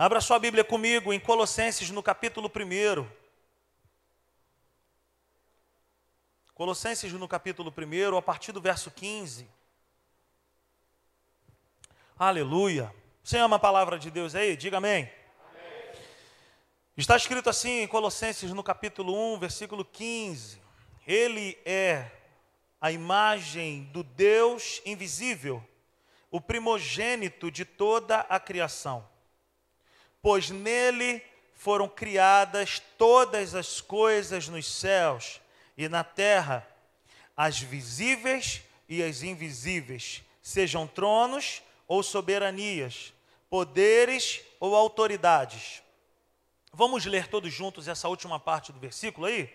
Abra sua Bíblia comigo em Colossenses, no capítulo 1. Colossenses, no capítulo 1, a partir do verso 15. Aleluia. Você ama a palavra de Deus aí? Diga amém. Está escrito assim em Colossenses, no capítulo 1, versículo 15: Ele é a imagem do Deus invisível, o primogênito de toda a criação. Pois nele foram criadas todas as coisas nos céus e na terra, as visíveis e as invisíveis, sejam tronos ou soberanias, poderes ou autoridades. Vamos ler todos juntos essa última parte do versículo aí?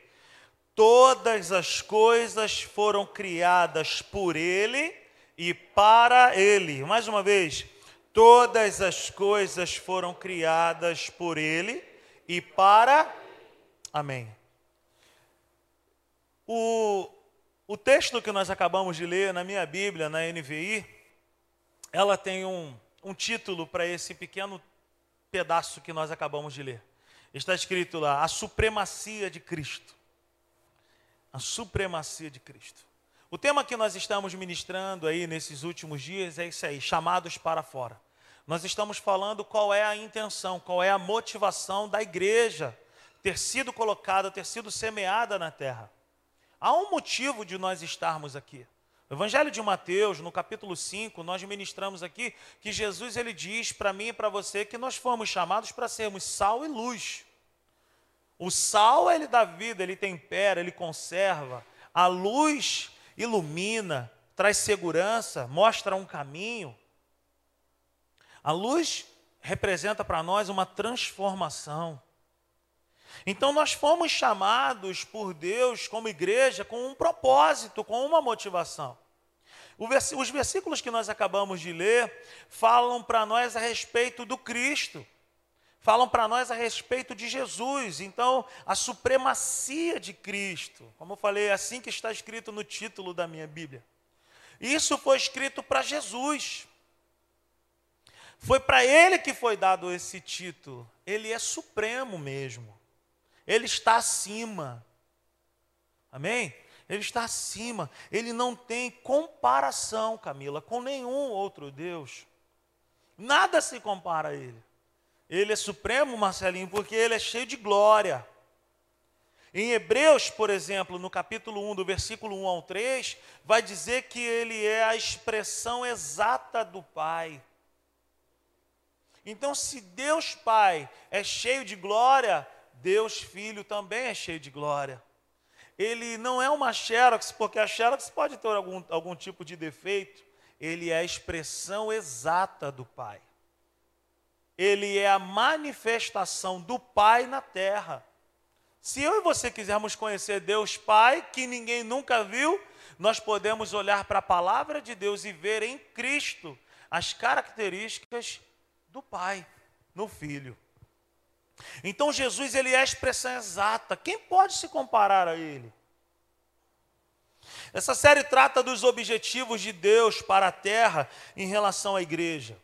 Todas as coisas foram criadas por Ele e para Ele. Mais uma vez, todas as coisas foram criadas por Ele e para. Amém. O, o texto que nós acabamos de ler na minha Bíblia, na NVI, ela tem um, um título para esse pequeno pedaço que nós acabamos de ler. Está escrito lá: A Supremacia de Cristo a supremacia de Cristo. O tema que nós estamos ministrando aí nesses últimos dias é isso aí, chamados para fora. Nós estamos falando qual é a intenção, qual é a motivação da igreja ter sido colocada, ter sido semeada na terra. Há um motivo de nós estarmos aqui. No Evangelho de Mateus, no capítulo 5, nós ministramos aqui que Jesus ele diz para mim e para você que nós fomos chamados para sermos sal e luz. O sal, ele dá vida, ele tempera, ele conserva. A luz ilumina, traz segurança, mostra um caminho. A luz representa para nós uma transformação. Então nós fomos chamados por Deus como igreja com um propósito, com uma motivação. Os versículos que nós acabamos de ler falam para nós a respeito do Cristo falam para nós a respeito de Jesus, então a supremacia de Cristo. Como eu falei, é assim que está escrito no título da minha Bíblia. Isso foi escrito para Jesus. Foi para ele que foi dado esse título. Ele é supremo mesmo. Ele está acima. Amém? Ele está acima. Ele não tem comparação, Camila, com nenhum outro Deus. Nada se compara a ele. Ele é supremo, Marcelinho, porque ele é cheio de glória. Em Hebreus, por exemplo, no capítulo 1, do versículo 1 ao 3, vai dizer que ele é a expressão exata do Pai. Então, se Deus Pai é cheio de glória, Deus Filho também é cheio de glória. Ele não é uma xerox, porque a xerox pode ter algum, algum tipo de defeito. Ele é a expressão exata do Pai ele é a manifestação do Pai na terra. Se eu e você quisermos conhecer Deus Pai, que ninguém nunca viu, nós podemos olhar para a palavra de Deus e ver em Cristo as características do Pai no Filho. Então Jesus ele é a expressão exata. Quem pode se comparar a ele? Essa série trata dos objetivos de Deus para a terra em relação à igreja.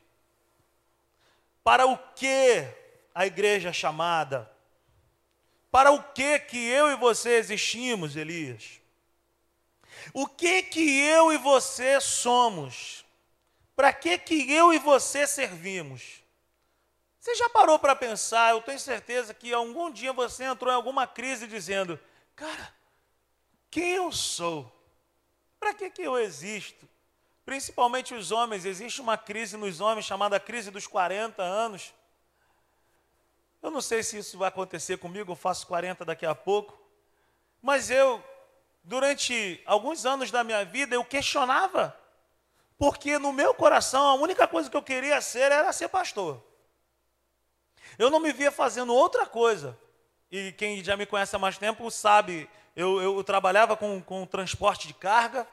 Para o que a igreja é chamada? Para o que que eu e você existimos, Elias? O que que eu e você somos? Para que que eu e você servimos? Você já parou para pensar? Eu tenho certeza que algum dia você entrou em alguma crise dizendo: "Cara, quem eu sou? Para que que eu existo? principalmente os homens, existe uma crise nos homens chamada crise dos 40 anos. Eu não sei se isso vai acontecer comigo, eu faço 40 daqui a pouco. Mas eu, durante alguns anos da minha vida, eu questionava. Porque no meu coração, a única coisa que eu queria ser era ser pastor. Eu não me via fazendo outra coisa. E quem já me conhece há mais tempo sabe, eu, eu trabalhava com, com transporte de carga.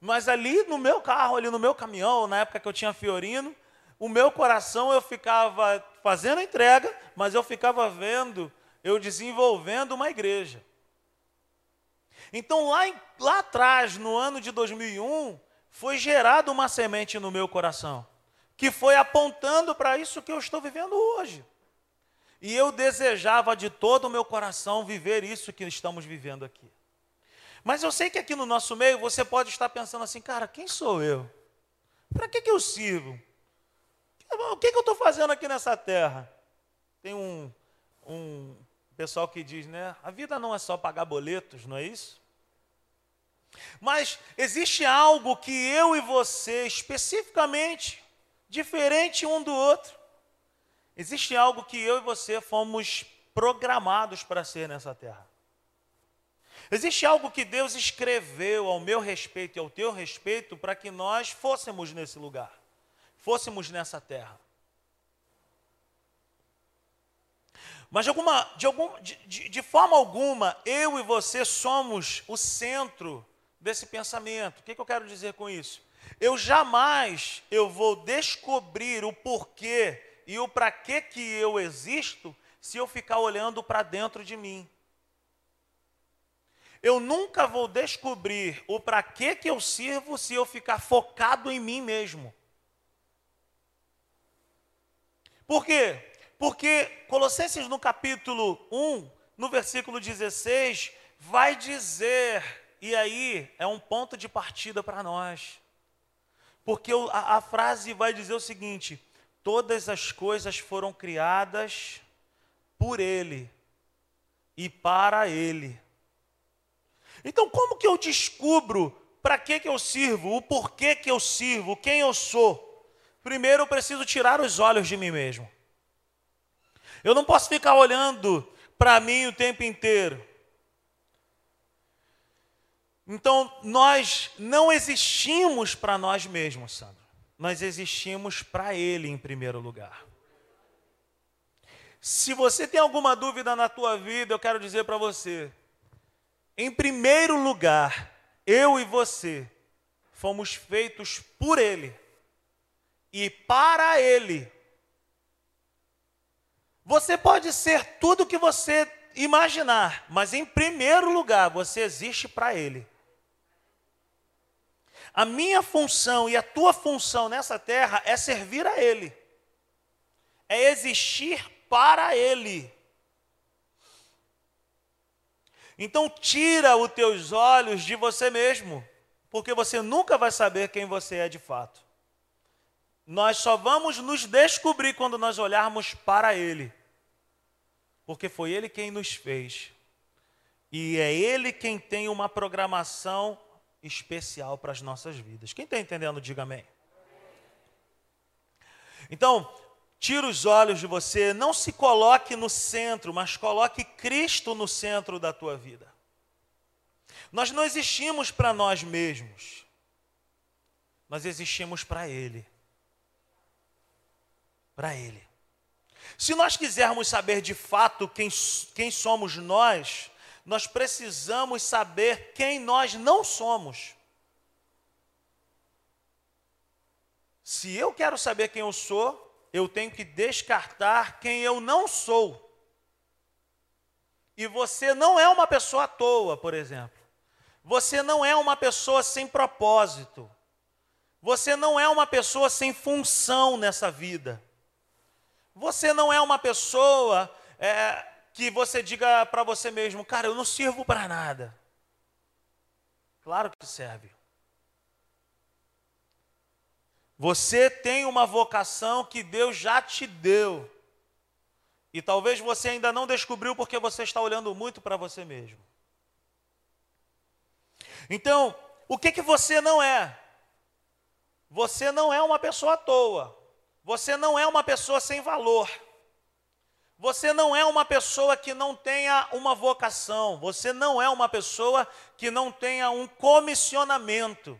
Mas ali no meu carro, ali no meu caminhão, na época que eu tinha Fiorino, o meu coração eu ficava fazendo a entrega, mas eu ficava vendo, eu desenvolvendo uma igreja. Então lá, lá atrás, no ano de 2001, foi gerada uma semente no meu coração. que foi apontando para isso que eu estou vivendo hoje. E eu desejava de todo o meu coração viver isso que estamos vivendo aqui. Mas eu sei que aqui no nosso meio você pode estar pensando assim, cara, quem sou eu? Para que, que eu sirvo? O que, que eu estou fazendo aqui nessa terra? Tem um, um pessoal que diz, né? A vida não é só pagar boletos, não é isso? Mas existe algo que eu e você, especificamente, diferente um do outro, existe algo que eu e você fomos programados para ser nessa terra. Existe algo que Deus escreveu ao meu respeito e ao teu respeito para que nós fôssemos nesse lugar, fôssemos nessa terra. Mas de, alguma, de, algum, de, de, forma alguma, eu e você somos o centro desse pensamento. O que, que eu quero dizer com isso? Eu jamais eu vou descobrir o porquê e o para que que eu existo se eu ficar olhando para dentro de mim. Eu nunca vou descobrir o para que que eu sirvo se eu ficar focado em mim mesmo. Por quê? Porque Colossenses no capítulo 1, no versículo 16, vai dizer, e aí é um ponto de partida para nós. Porque a, a frase vai dizer o seguinte: todas as coisas foram criadas por Ele e para Ele. Então, como que eu descubro para que, que eu sirvo, o porquê que eu sirvo, quem eu sou? Primeiro, eu preciso tirar os olhos de mim mesmo. Eu não posso ficar olhando para mim o tempo inteiro. Então, nós não existimos para nós mesmos, Sandro. Nós existimos para Ele em primeiro lugar. Se você tem alguma dúvida na tua vida, eu quero dizer para você, em primeiro lugar, eu e você fomos feitos por Ele e para Ele. Você pode ser tudo o que você imaginar, mas em primeiro lugar você existe para Ele. A minha função e a tua função nessa terra é servir a Ele, é existir para Ele. Então tira os teus olhos de você mesmo, porque você nunca vai saber quem você é de fato. Nós só vamos nos descobrir quando nós olharmos para Ele. Porque foi Ele quem nos fez. E é Ele quem tem uma programação especial para as nossas vidas. Quem está entendendo, diga amém. Então, tira os olhos de você, não se coloque no centro, mas coloque Cristo no centro da tua vida. Nós não existimos para nós mesmos, nós existimos para Ele para Ele. Se nós quisermos saber de fato quem, quem somos nós, nós precisamos saber quem nós não somos. Se eu quero saber quem eu sou, eu tenho que descartar quem eu não sou. E você não é uma pessoa à toa, por exemplo. Você não é uma pessoa sem propósito. Você não é uma pessoa sem função nessa vida. Você não é uma pessoa é, que você diga para você mesmo, cara, eu não sirvo para nada. Claro que serve. Você tem uma vocação que Deus já te deu. E talvez você ainda não descobriu porque você está olhando muito para você mesmo. Então, o que que você não é? Você não é uma pessoa à toa. Você não é uma pessoa sem valor. Você não é uma pessoa que não tenha uma vocação. Você não é uma pessoa que não tenha um comissionamento.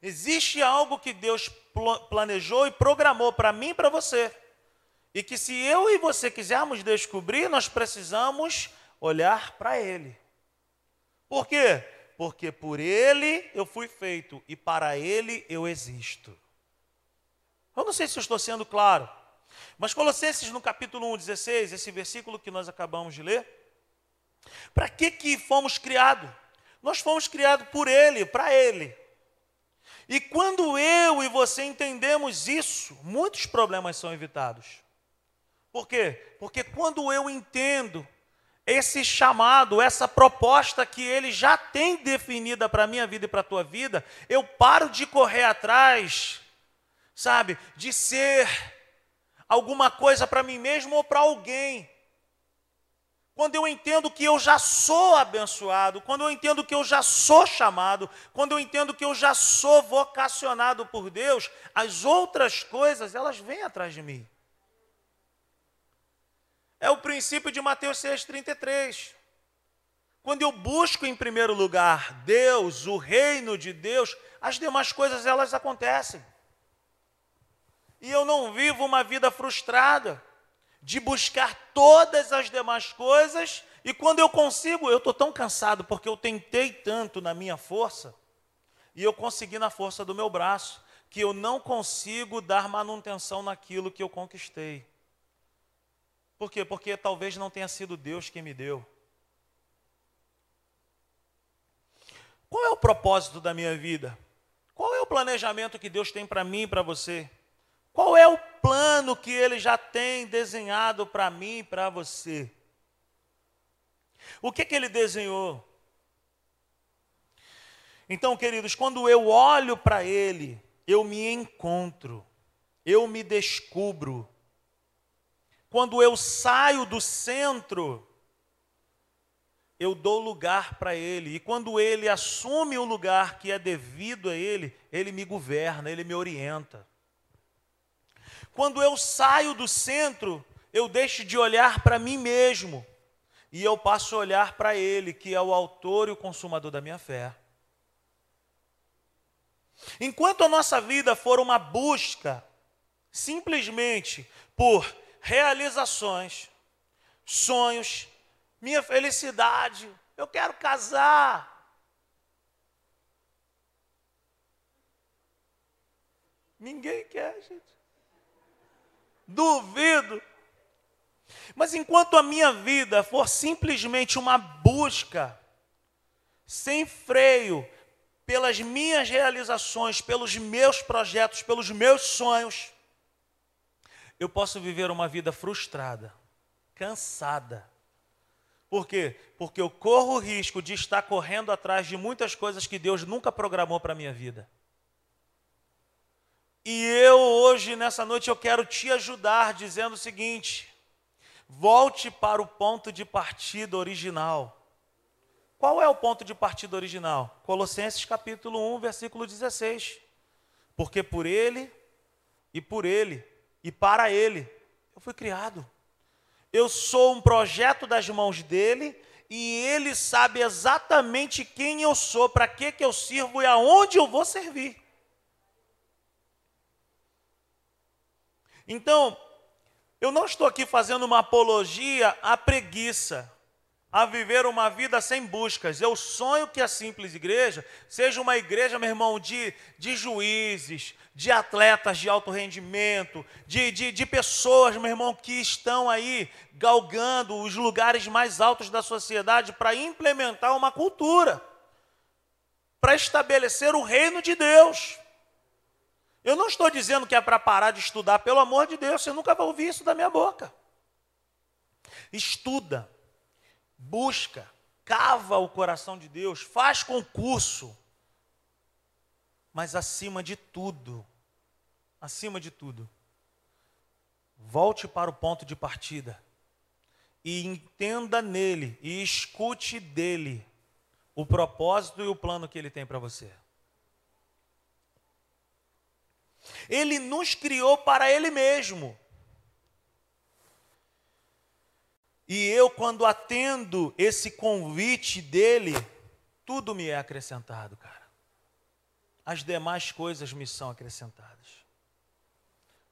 Existe algo que Deus planejou e programou para mim e para você. E que se eu e você quisermos descobrir, nós precisamos olhar para Ele. Por quê? Porque por Ele eu fui feito e para Ele eu existo. Eu não sei se eu estou sendo claro, mas Colossenses no capítulo 1, 16, esse versículo que nós acabamos de ler, para que que fomos criados? Nós fomos criados por Ele, para Ele. E quando eu e você entendemos isso, muitos problemas são evitados. Por quê? Porque quando eu entendo esse chamado, essa proposta que ele já tem definida para a minha vida e para a tua vida, eu paro de correr atrás, sabe, de ser alguma coisa para mim mesmo ou para alguém. Quando eu entendo que eu já sou abençoado, quando eu entendo que eu já sou chamado, quando eu entendo que eu já sou vocacionado por Deus, as outras coisas, elas vêm atrás de mim. É o princípio de Mateus 6,33. Quando eu busco em primeiro lugar Deus, o reino de Deus, as demais coisas elas acontecem. E eu não vivo uma vida frustrada de buscar todas as demais coisas, e quando eu consigo, eu estou tão cansado porque eu tentei tanto na minha força, e eu consegui na força do meu braço, que eu não consigo dar manutenção naquilo que eu conquistei. Por quê? Porque talvez não tenha sido Deus quem me deu. Qual é o propósito da minha vida? Qual é o planejamento que Deus tem para mim e para você? Qual é o plano que Ele já tem desenhado para mim e para você? O que, que Ele desenhou? Então, queridos, quando eu olho para Ele, eu me encontro, eu me descubro, quando eu saio do centro, eu dou lugar para Ele. E quando Ele assume o lugar que é devido a Ele, Ele me governa, Ele me orienta. Quando eu saio do centro, eu deixo de olhar para mim mesmo e eu passo a olhar para Ele, que é o autor e o consumador da minha fé. Enquanto a nossa vida for uma busca simplesmente por realizações, sonhos, minha felicidade. Eu quero casar. Ninguém quer, gente. Duvido. Mas enquanto a minha vida for simplesmente uma busca, sem freio, pelas minhas realizações, pelos meus projetos, pelos meus sonhos, eu posso viver uma vida frustrada, cansada. Por quê? Porque eu corro o risco de estar correndo atrás de muitas coisas que Deus nunca programou para a minha vida. E eu hoje, nessa noite, eu quero te ajudar dizendo o seguinte: volte para o ponto de partida original. Qual é o ponto de partida original? Colossenses capítulo 1, versículo 16. Porque por ele e por ele e para Ele. Eu fui criado. Eu sou um projeto das mãos dele e ele sabe exatamente quem eu sou, para que, que eu sirvo e aonde eu vou servir. Então, eu não estou aqui fazendo uma apologia à preguiça a viver uma vida sem buscas. Eu sonho que a simples igreja seja uma igreja, meu irmão, de, de juízes, de atletas de alto rendimento, de, de, de pessoas, meu irmão, que estão aí galgando os lugares mais altos da sociedade para implementar uma cultura, para estabelecer o reino de Deus. Eu não estou dizendo que é para parar de estudar, pelo amor de Deus, você nunca vai ouvir isso da minha boca. Estuda busca, cava o coração de Deus, faz concurso. Mas acima de tudo, acima de tudo, volte para o ponto de partida e entenda nele e escute dele o propósito e o plano que ele tem para você. Ele nos criou para ele mesmo. E eu, quando atendo esse convite dele, tudo me é acrescentado, cara. As demais coisas me são acrescentadas.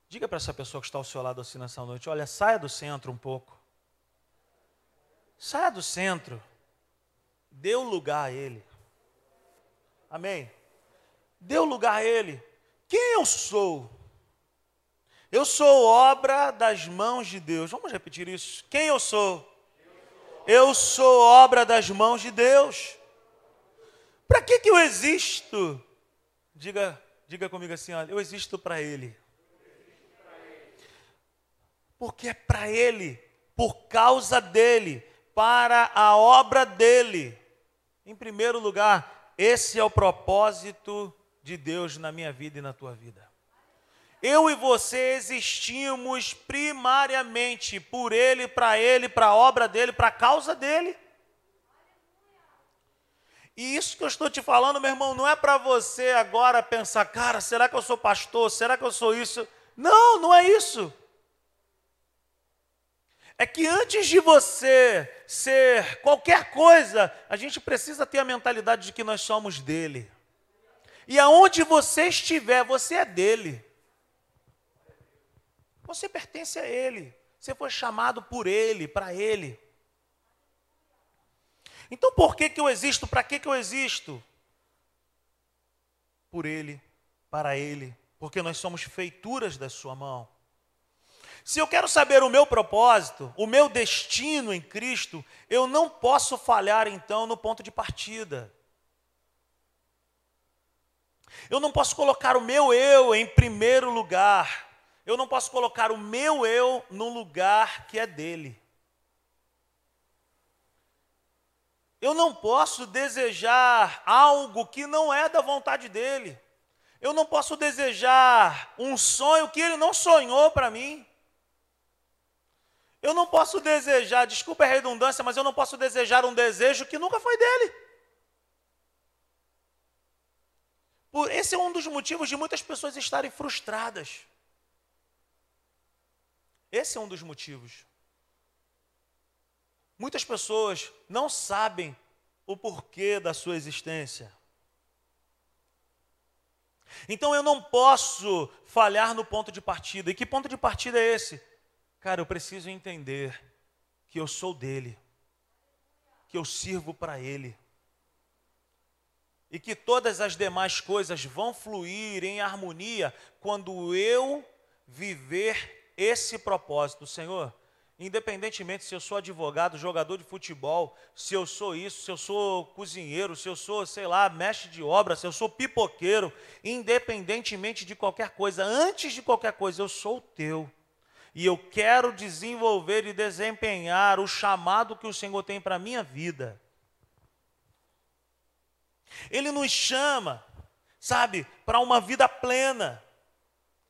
Diga para essa pessoa que está ao seu lado assim nessa noite: olha, saia do centro um pouco. Saia do centro. Dê o lugar a ele. Amém? Dê o lugar a ele. Quem eu sou? Eu sou obra das mãos de Deus. Vamos repetir isso. Quem eu sou? Eu sou obra das mãos de Deus. Para que, que eu existo? Diga Diga comigo assim, olha, eu existo para Ele. Porque é para Ele, por causa dEle, para a obra dEle. Em primeiro lugar, esse é o propósito de Deus na minha vida e na tua vida. Eu e você existimos primariamente por Ele, para Ele, para a obra dEle, para a causa dEle. E isso que eu estou te falando, meu irmão, não é para você agora pensar, cara, será que eu sou pastor? Será que eu sou isso? Não, não é isso. É que antes de você ser qualquer coisa, a gente precisa ter a mentalidade de que nós somos dele. E aonde você estiver, você é dele. Você pertence a ele. Você foi chamado por ele, para ele. Então por que, que eu existo? Para que, que eu existo? Por Ele, para Ele, porque nós somos feituras da Sua mão. Se eu quero saber o meu propósito, o meu destino em Cristo, eu não posso falhar então no ponto de partida. Eu não posso colocar o meu eu em primeiro lugar. Eu não posso colocar o meu eu no lugar que é dele. Eu não posso desejar algo que não é da vontade dele. Eu não posso desejar um sonho que ele não sonhou para mim. Eu não posso desejar, desculpa a redundância, mas eu não posso desejar um desejo que nunca foi dele. Por, esse é um dos motivos de muitas pessoas estarem frustradas. Esse é um dos motivos. Muitas pessoas não sabem o porquê da sua existência. Então eu não posso falhar no ponto de partida. E que ponto de partida é esse? Cara, eu preciso entender que eu sou dele, que eu sirvo para ele. E que todas as demais coisas vão fluir em harmonia quando eu viver esse propósito, Senhor. Independentemente se eu sou advogado, jogador de futebol, se eu sou isso, se eu sou cozinheiro, se eu sou, sei lá, mestre de obra, se eu sou pipoqueiro, independentemente de qualquer coisa, antes de qualquer coisa, eu sou teu. E eu quero desenvolver e desempenhar o chamado que o Senhor tem para a minha vida. Ele nos chama, sabe, para uma vida plena.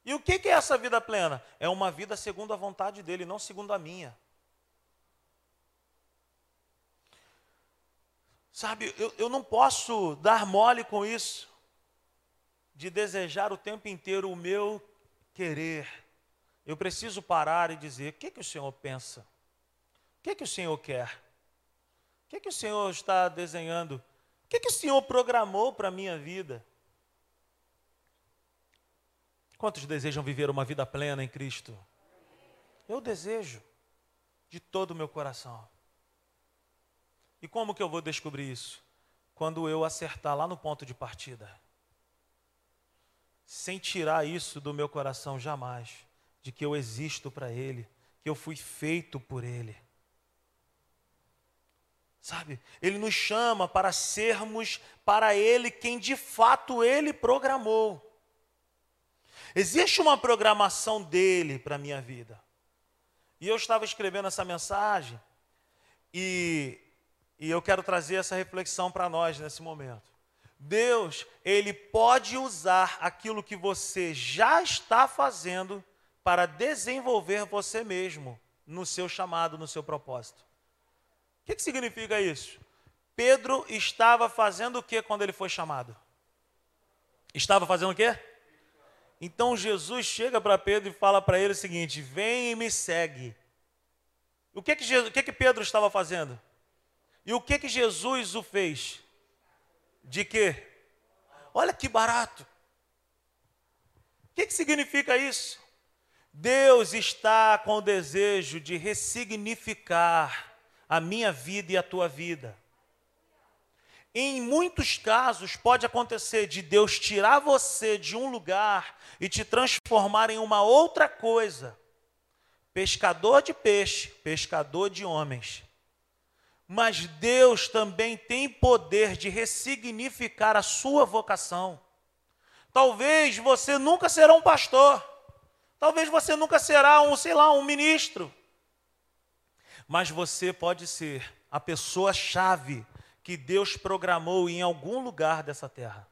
E o que é essa vida plena? É uma vida segundo a vontade dele, não segundo a minha. Sabe, eu, eu não posso dar mole com isso, de desejar o tempo inteiro o meu querer. Eu preciso parar e dizer: o que, que o Senhor pensa? O que, que o Senhor quer? O que, que o Senhor está desenhando? O que, que o Senhor programou para a minha vida? Quantos desejam viver uma vida plena em Cristo? Eu desejo, de todo o meu coração. E como que eu vou descobrir isso? Quando eu acertar lá no ponto de partida. Sem tirar isso do meu coração jamais, de que eu existo para Ele, que eu fui feito por Ele. Sabe? Ele nos chama para sermos para Ele quem de fato Ele programou. Existe uma programação dele para a minha vida. E eu estava escrevendo essa mensagem e, e eu quero trazer essa reflexão para nós nesse momento. Deus, Ele pode usar aquilo que você já está fazendo para desenvolver você mesmo no seu chamado, no seu propósito. Que, que significa isso? Pedro estava fazendo o que quando ele foi chamado? Estava fazendo o quê? Então Jesus chega para Pedro e fala para ele o seguinte: Vem e me segue. O que que, Jesus, o que que Pedro estava fazendo? E o que que Jesus o fez? De quê? Olha que barato. O que, que significa isso? Deus está com o desejo de ressignificar a minha vida e a tua vida. Em muitos casos pode acontecer de Deus tirar você de um lugar e te transformar em uma outra coisa. Pescador de peixe, pescador de homens. Mas Deus também tem poder de ressignificar a sua vocação. Talvez você nunca será um pastor. Talvez você nunca será um, sei lá, um ministro. Mas você pode ser a pessoa chave que Deus programou em algum lugar dessa terra.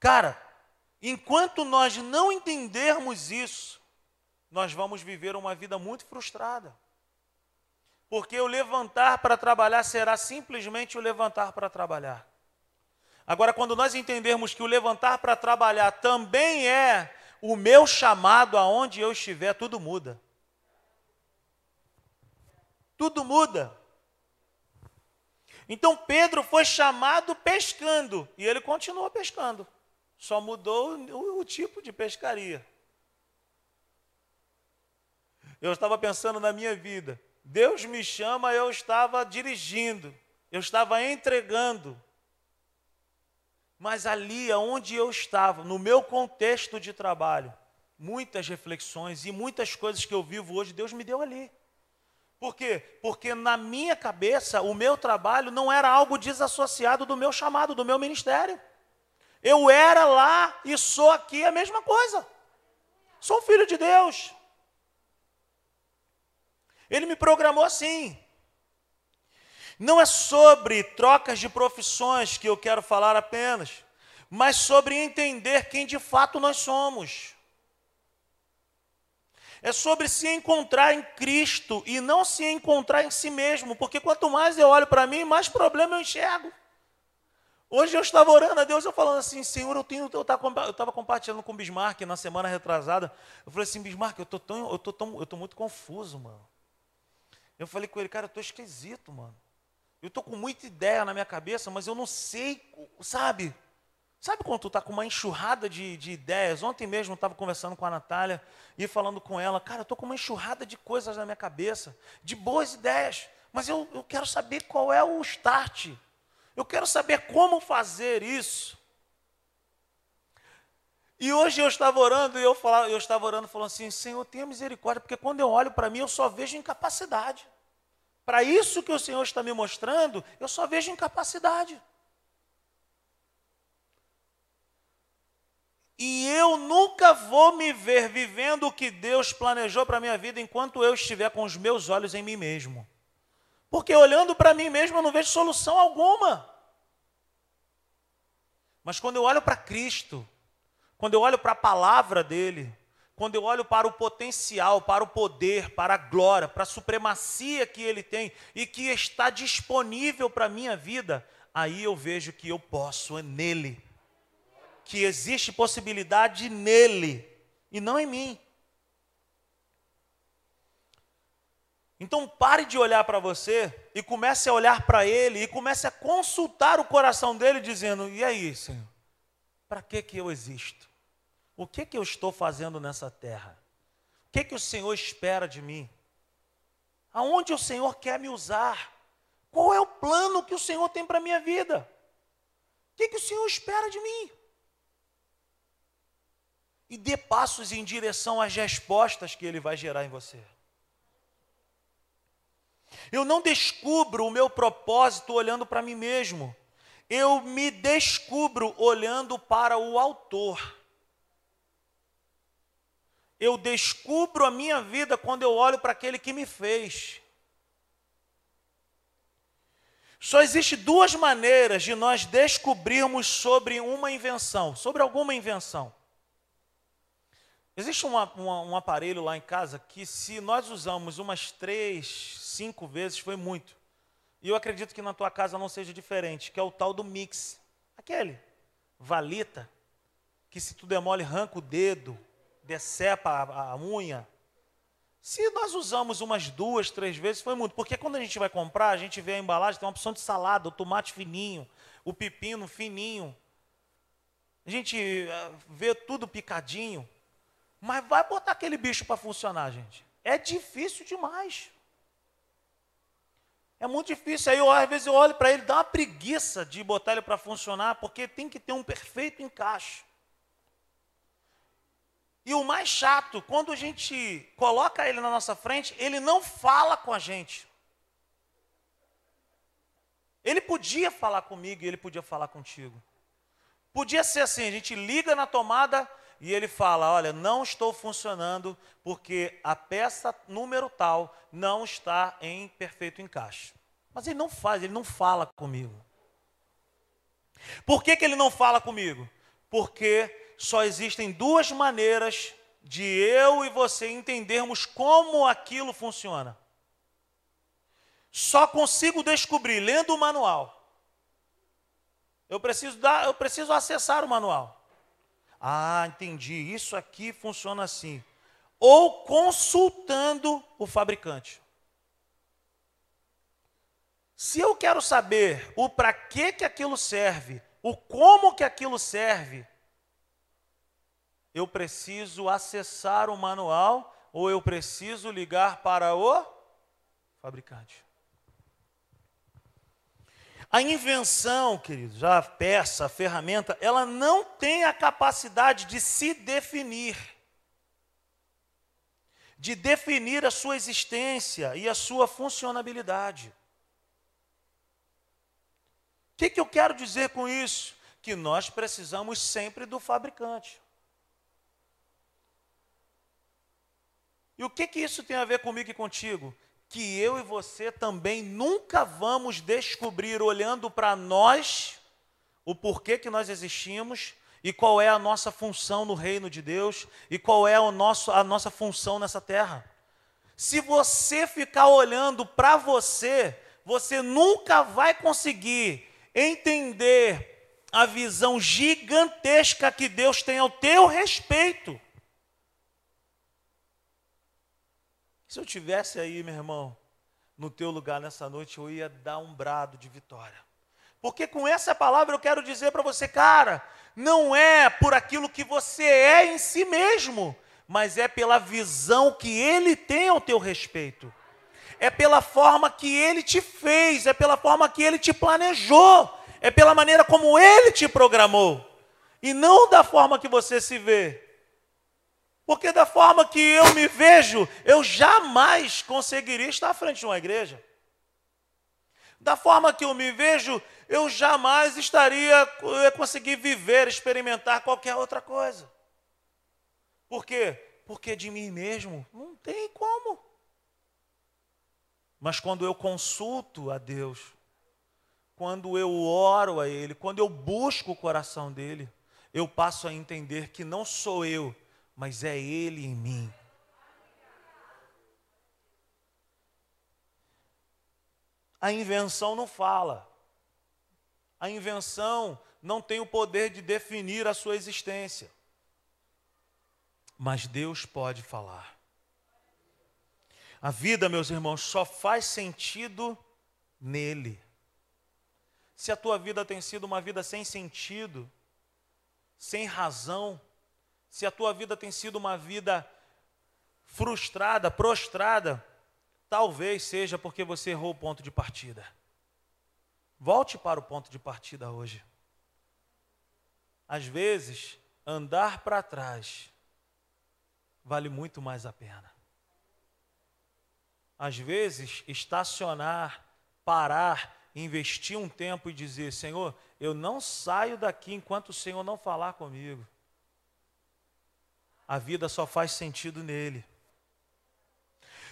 Cara, enquanto nós não entendermos isso, nós vamos viver uma vida muito frustrada. Porque o levantar para trabalhar será simplesmente o levantar para trabalhar. Agora, quando nós entendermos que o levantar para trabalhar também é o meu chamado aonde eu estiver, tudo muda. Tudo muda. Então Pedro foi chamado pescando e ele continuou pescando. Só mudou o, o tipo de pescaria. Eu estava pensando na minha vida. Deus me chama, eu estava dirigindo, eu estava entregando. Mas ali onde eu estava, no meu contexto de trabalho, muitas reflexões e muitas coisas que eu vivo hoje, Deus me deu ali. Por quê? Porque na minha cabeça, o meu trabalho não era algo desassociado do meu chamado, do meu ministério. Eu era lá e sou aqui a mesma coisa. Sou filho de Deus. Ele me programou assim. Não é sobre trocas de profissões que eu quero falar apenas, mas sobre entender quem de fato nós somos. É sobre se encontrar em Cristo e não se encontrar em si mesmo, porque quanto mais eu olho para mim, mais problema eu enxergo. Hoje eu estava orando a Deus, eu falando assim, Senhor, eu tenho, eu estava compartilhando com o Bismarck na semana retrasada. Eu falei assim, Bismarck, eu estou tão, eu tão, eu muito confuso, mano. Eu falei com ele, cara, eu estou esquisito, mano. Eu estou com muita ideia na minha cabeça, mas eu não sei, sabe? Sabe quando tu está com uma enxurrada de, de ideias? Ontem mesmo eu estava conversando com a Natália e falando com ela, cara, eu estou com uma enxurrada de coisas na minha cabeça, de boas ideias, mas eu, eu quero saber qual é o start. Eu quero saber como fazer isso. E hoje eu estava orando e eu, falava, eu estava orando falando assim, Senhor, tenha misericórdia, porque quando eu olho para mim eu só vejo incapacidade. Para isso que o Senhor está me mostrando, eu só vejo incapacidade. E eu nunca vou me ver vivendo o que Deus planejou para a minha vida enquanto eu estiver com os meus olhos em mim mesmo. Porque olhando para mim mesmo eu não vejo solução alguma. Mas quando eu olho para Cristo, quando eu olho para a palavra dele, quando eu olho para o potencial, para o poder, para a glória, para a supremacia que ele tem e que está disponível para a minha vida, aí eu vejo que eu posso, é nele. Que existe possibilidade nele e não em mim. Então pare de olhar para você e comece a olhar para ele e comece a consultar o coração dele dizendo: "E aí, Senhor? Para que que eu existo? O que que eu estou fazendo nessa terra? O que que o Senhor espera de mim? Aonde o Senhor quer me usar? Qual é o plano que o Senhor tem para minha vida? O que, que o Senhor espera de mim? E dê passos em direção às respostas que Ele vai gerar em você. Eu não descubro o meu propósito olhando para mim mesmo. Eu me descubro olhando para o Autor. Eu descubro a minha vida quando eu olho para aquele que me fez. Só existe duas maneiras de nós descobrirmos sobre uma invenção, sobre alguma invenção. Existe uma, uma, um aparelho lá em casa que, se nós usamos umas três, cinco vezes, foi muito. E eu acredito que na tua casa não seja diferente, que é o tal do mix. Aquele, valita, que se tu demole, arranca o dedo, decepa a, a unha. Se nós usamos umas duas, três vezes, foi muito. Porque quando a gente vai comprar, a gente vê a embalagem, tem uma opção de salada, o tomate fininho, o pepino fininho. A gente eh, vê tudo picadinho. Mas vai botar aquele bicho para funcionar, gente. É difícil demais. É muito difícil. Aí, eu, às vezes, eu olho para ele, dá uma preguiça de botar ele para funcionar, porque tem que ter um perfeito encaixe. E o mais chato, quando a gente coloca ele na nossa frente, ele não fala com a gente. Ele podia falar comigo e ele podia falar contigo. Podia ser assim: a gente liga na tomada e ele fala: Olha, não estou funcionando porque a peça número tal não está em perfeito encaixe. Mas ele não faz, ele não fala comigo. Por que, que ele não fala comigo? Porque só existem duas maneiras de eu e você entendermos como aquilo funciona. Só consigo descobrir lendo o manual. Eu preciso dar, eu preciso acessar o manual. Ah, entendi. Isso aqui funciona assim. Ou consultando o fabricante. Se eu quero saber o para que que aquilo serve, o como que aquilo serve, eu preciso acessar o manual ou eu preciso ligar para o fabricante. A invenção, queridos, a peça, a ferramenta, ela não tem a capacidade de se definir, de definir a sua existência e a sua funcionabilidade. O que, que eu quero dizer com isso? Que nós precisamos sempre do fabricante. E o que, que isso tem a ver comigo e contigo? Que eu e você também nunca vamos descobrir, olhando para nós, o porquê que nós existimos e qual é a nossa função no reino de Deus e qual é o nosso, a nossa função nessa terra. Se você ficar olhando para você, você nunca vai conseguir entender a visão gigantesca que Deus tem ao teu respeito. Se eu tivesse aí, meu irmão, no teu lugar nessa noite, eu ia dar um brado de vitória. Porque com essa palavra eu quero dizer para você, cara, não é por aquilo que você é em si mesmo, mas é pela visão que ele tem ao teu respeito. É pela forma que ele te fez, é pela forma que ele te planejou, é pela maneira como ele te programou, e não da forma que você se vê. Porque da forma que eu me vejo, eu jamais conseguiria estar à frente de uma igreja. Da forma que eu me vejo, eu jamais estaria eu conseguir viver, experimentar qualquer outra coisa. Por quê? Porque de mim mesmo não tem como. Mas quando eu consulto a Deus, quando eu oro a Ele, quando eu busco o coração dele, eu passo a entender que não sou eu mas é Ele em mim. A invenção não fala. A invenção não tem o poder de definir a sua existência. Mas Deus pode falar. A vida, meus irmãos, só faz sentido nele. Se a tua vida tem sido uma vida sem sentido, sem razão, se a tua vida tem sido uma vida frustrada, prostrada, talvez seja porque você errou o ponto de partida. Volte para o ponto de partida hoje. Às vezes, andar para trás vale muito mais a pena. Às vezes, estacionar, parar, investir um tempo e dizer: Senhor, eu não saio daqui enquanto o Senhor não falar comigo a vida só faz sentido nele.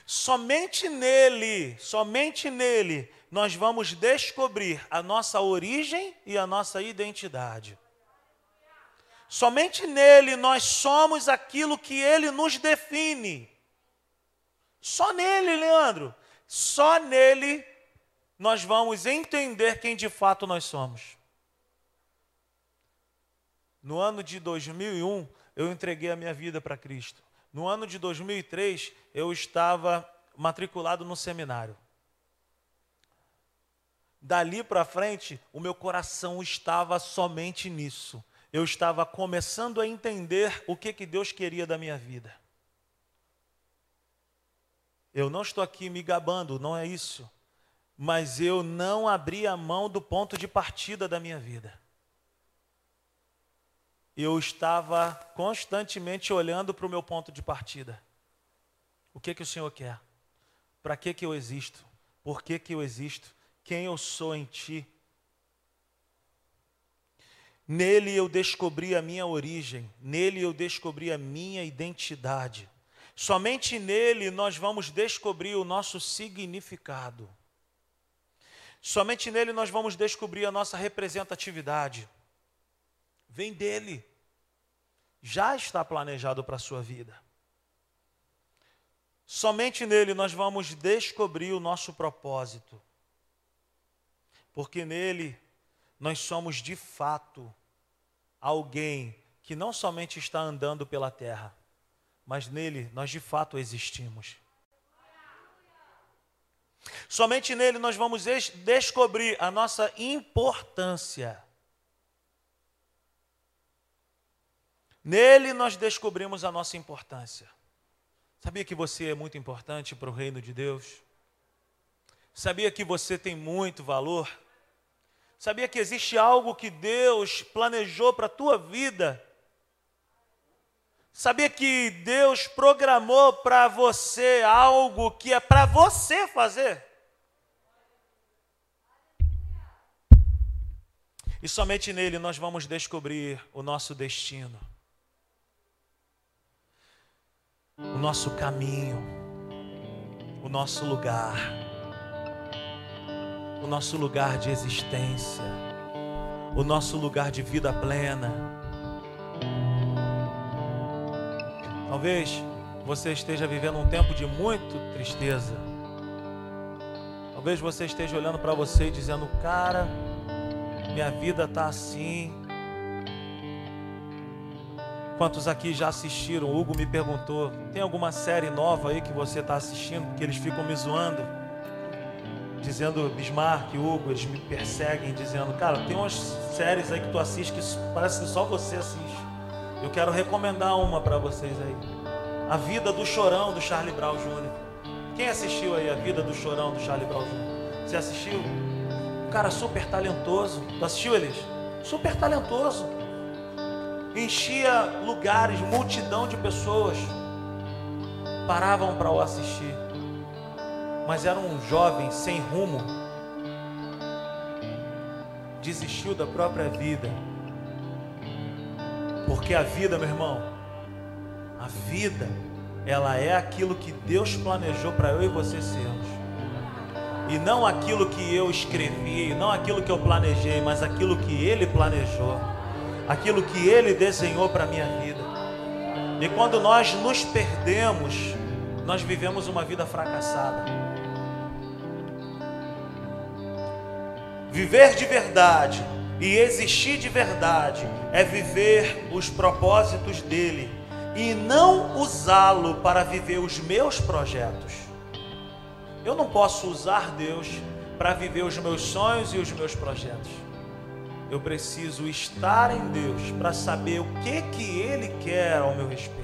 Somente nele, somente nele, nós vamos descobrir a nossa origem e a nossa identidade. Somente nele nós somos aquilo que ele nos define. Só nele, Leandro, só nele nós vamos entender quem de fato nós somos. No ano de 2001, eu entreguei a minha vida para Cristo. No ano de 2003, eu estava matriculado no seminário. Dali para frente, o meu coração estava somente nisso. Eu estava começando a entender o que, que Deus queria da minha vida. Eu não estou aqui me gabando, não é isso. Mas eu não abri a mão do ponto de partida da minha vida eu estava constantemente olhando para o meu ponto de partida. O que que o Senhor quer? Para que que eu existo? Por que que eu existo? Quem eu sou em ti? Nele eu descobri a minha origem, nele eu descobri a minha identidade. Somente nele nós vamos descobrir o nosso significado. Somente nele nós vamos descobrir a nossa representatividade. Vem dele. Já está planejado para a sua vida. Somente nele nós vamos descobrir o nosso propósito. Porque nele nós somos de fato alguém que não somente está andando pela terra, mas nele nós de fato existimos. Somente nele nós vamos descobrir a nossa importância. Nele nós descobrimos a nossa importância. Sabia que você é muito importante para o reino de Deus? Sabia que você tem muito valor? Sabia que existe algo que Deus planejou para a tua vida? Sabia que Deus programou para você algo que é para você fazer? E somente nele nós vamos descobrir o nosso destino, o nosso caminho, o nosso lugar, o nosso lugar de existência, o nosso lugar de vida plena. Talvez você esteja vivendo um tempo de muito tristeza. Talvez você esteja olhando para você e dizendo: Cara, minha vida está assim. Quantos aqui já assistiram? O Hugo me perguntou: tem alguma série nova aí que você está assistindo? Porque eles ficam me zoando, dizendo Bismarck, Hugo, eles me perseguem, dizendo: Cara, tem umas séries aí que tu assiste que parece que só você assiste. Eu quero recomendar uma para vocês aí. A Vida do Chorão, do Charlie Brown Jr. Quem assistiu aí a Vida do Chorão, do Charlie Brown Jr.? Você assistiu? Um cara super talentoso. Tu assistiu, Elis? Super talentoso. Enchia lugares, multidão de pessoas paravam para o assistir. Mas era um jovem sem rumo. Desistiu da própria vida porque a vida, meu irmão, a vida, ela é aquilo que Deus planejou para eu e você sermos. E não aquilo que eu escrevi, não aquilo que eu planejei, mas aquilo que Ele planejou, aquilo que Ele desenhou para a minha vida. E quando nós nos perdemos, nós vivemos uma vida fracassada. Viver de verdade e existir de verdade é viver os propósitos dele e não usá-lo para viver os meus projetos. Eu não posso usar Deus para viver os meus sonhos e os meus projetos. Eu preciso estar em Deus para saber o que que ele quer ao meu respeito.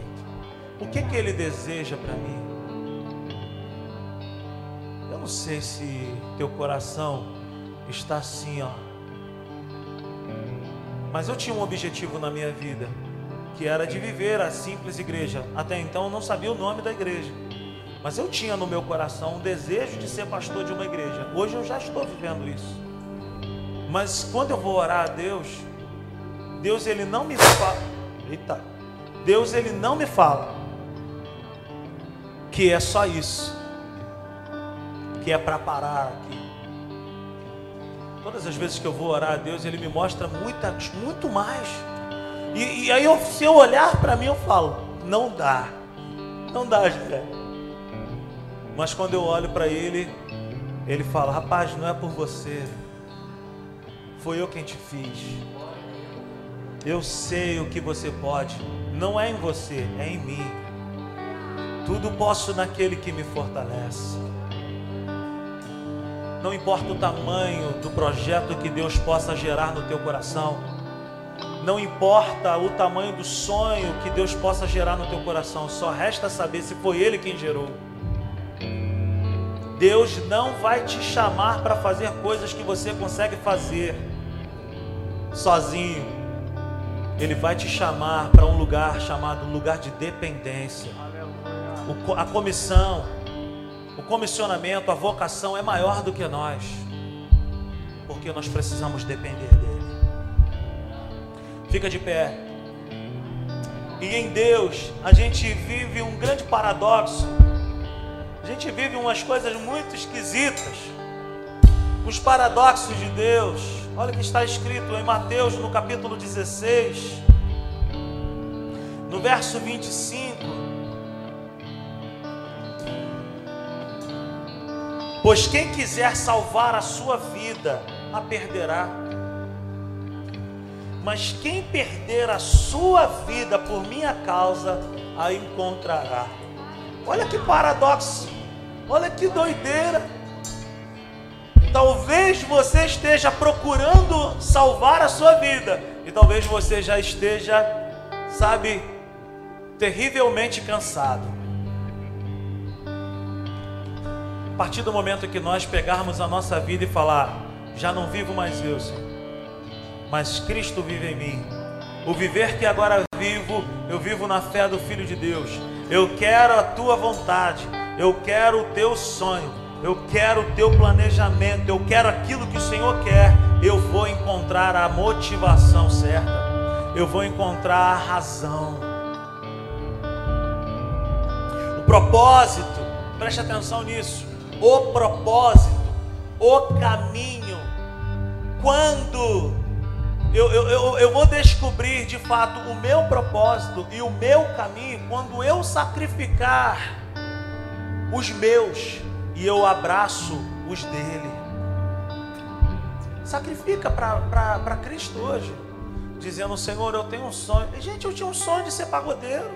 O que que ele deseja para mim? Eu não sei se teu coração está assim, ó mas eu tinha um objetivo na minha vida, que era de viver a simples igreja. Até então eu não sabia o nome da igreja. Mas eu tinha no meu coração um desejo de ser pastor de uma igreja. Hoje eu já estou vivendo isso. Mas quando eu vou orar a Deus, Deus ele não me fala. Eita. Deus ele não me fala que é só isso. Que é para parar aqui. Todas as vezes que eu vou orar a Deus, Ele me mostra muita, muito mais. E, e aí, eu, se eu olhar para mim, eu falo: não dá, não dá, José. Mas quando eu olho para Ele, Ele fala: rapaz, não é por você, foi eu quem te fiz. Eu sei o que você pode, não é em você, é em mim. Tudo posso naquele que me fortalece. Não importa o tamanho do projeto que Deus possa gerar no teu coração. Não importa o tamanho do sonho que Deus possa gerar no teu coração. Só resta saber se foi Ele quem gerou. Deus não vai te chamar para fazer coisas que você consegue fazer sozinho. Ele vai te chamar para um lugar chamado lugar de dependência. a comissão o comissionamento, a vocação é maior do que nós, porque nós precisamos depender dEle. Fica de pé. E em Deus a gente vive um grande paradoxo. A gente vive umas coisas muito esquisitas. Os paradoxos de Deus. Olha o que está escrito em Mateus no capítulo 16, no verso 25. Pois quem quiser salvar a sua vida, a perderá. Mas quem perder a sua vida por minha causa, a encontrará. Olha que paradoxo. Olha que doideira. Talvez você esteja procurando salvar a sua vida. E talvez você já esteja, sabe, terrivelmente cansado. A partir do momento que nós pegarmos a nossa vida e falar: Já não vivo mais eu, Senhor, mas Cristo vive em mim. O viver que agora vivo, eu vivo na fé do Filho de Deus. Eu quero a tua vontade, eu quero o teu sonho, eu quero o teu planejamento, eu quero aquilo que o Senhor quer. Eu vou encontrar a motivação certa, eu vou encontrar a razão. O propósito, preste atenção nisso. O propósito, o caminho, quando eu, eu, eu, eu vou descobrir de fato o meu propósito e o meu caminho quando eu sacrificar os meus e eu abraço os dele. Sacrifica para Cristo hoje, dizendo: Senhor, eu tenho um sonho. Gente, eu tinha um sonho de ser pagodeiro.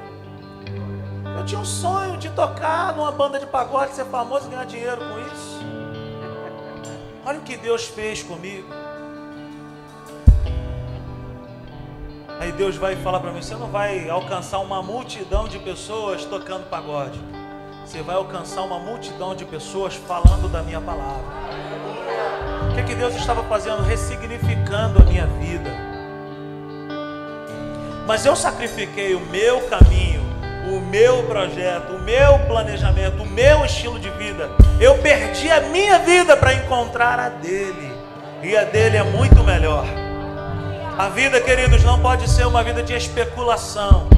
Eu tinha um sonho de tocar numa banda de pagode, ser famoso e ganhar dinheiro com isso. Olha o que Deus fez comigo. Aí Deus vai falar para mim: você não vai alcançar uma multidão de pessoas tocando pagode. Você vai alcançar uma multidão de pessoas falando da minha palavra. O que, que Deus estava fazendo? Ressignificando a minha vida. Mas eu sacrifiquei o meu caminho, o meu projeto, o meu planejamento, o meu estilo de vida. Eu perdi a minha vida para encontrar a dele. E a dele é muito melhor. A vida, queridos, não pode ser uma vida de especulação,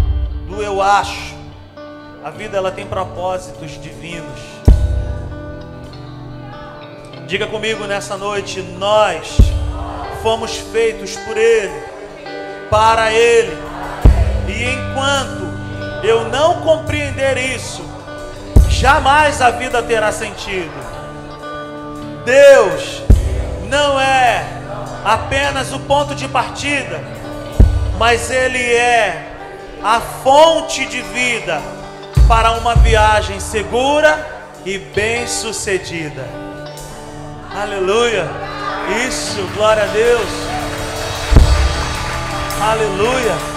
do eu acho. A vida ela tem propósitos divinos. Diga comigo nessa noite, nós fomos feitos por ele, para ele. E enquanto eu não compreender isso, jamais a vida terá sentido. Deus não é apenas o ponto de partida, mas ele é a fonte de vida para uma viagem segura e bem-sucedida. Aleluia! Isso, glória a Deus. Aleluia!